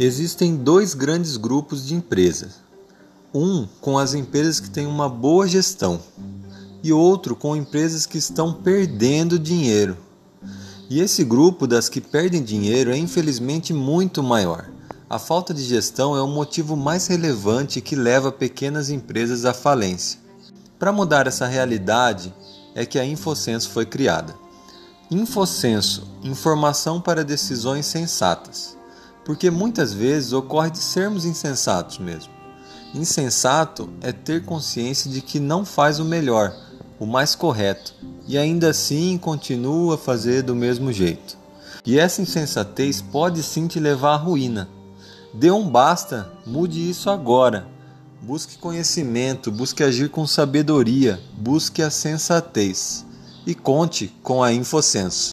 Existem dois grandes grupos de empresas. Um com as empresas que têm uma boa gestão e outro com empresas que estão perdendo dinheiro. E esse grupo das que perdem dinheiro é infelizmente muito maior. A falta de gestão é o motivo mais relevante que leva pequenas empresas à falência. Para mudar essa realidade é que a Infocenso foi criada. Infocenso informação para decisões sensatas porque muitas vezes ocorre de sermos insensatos mesmo. Insensato é ter consciência de que não faz o melhor, o mais correto, e ainda assim continua a fazer do mesmo jeito. E essa insensatez pode sim te levar à ruína. Dê um basta, mude isso agora. Busque conhecimento, busque agir com sabedoria, busque a sensatez. E conte com a Infosenso.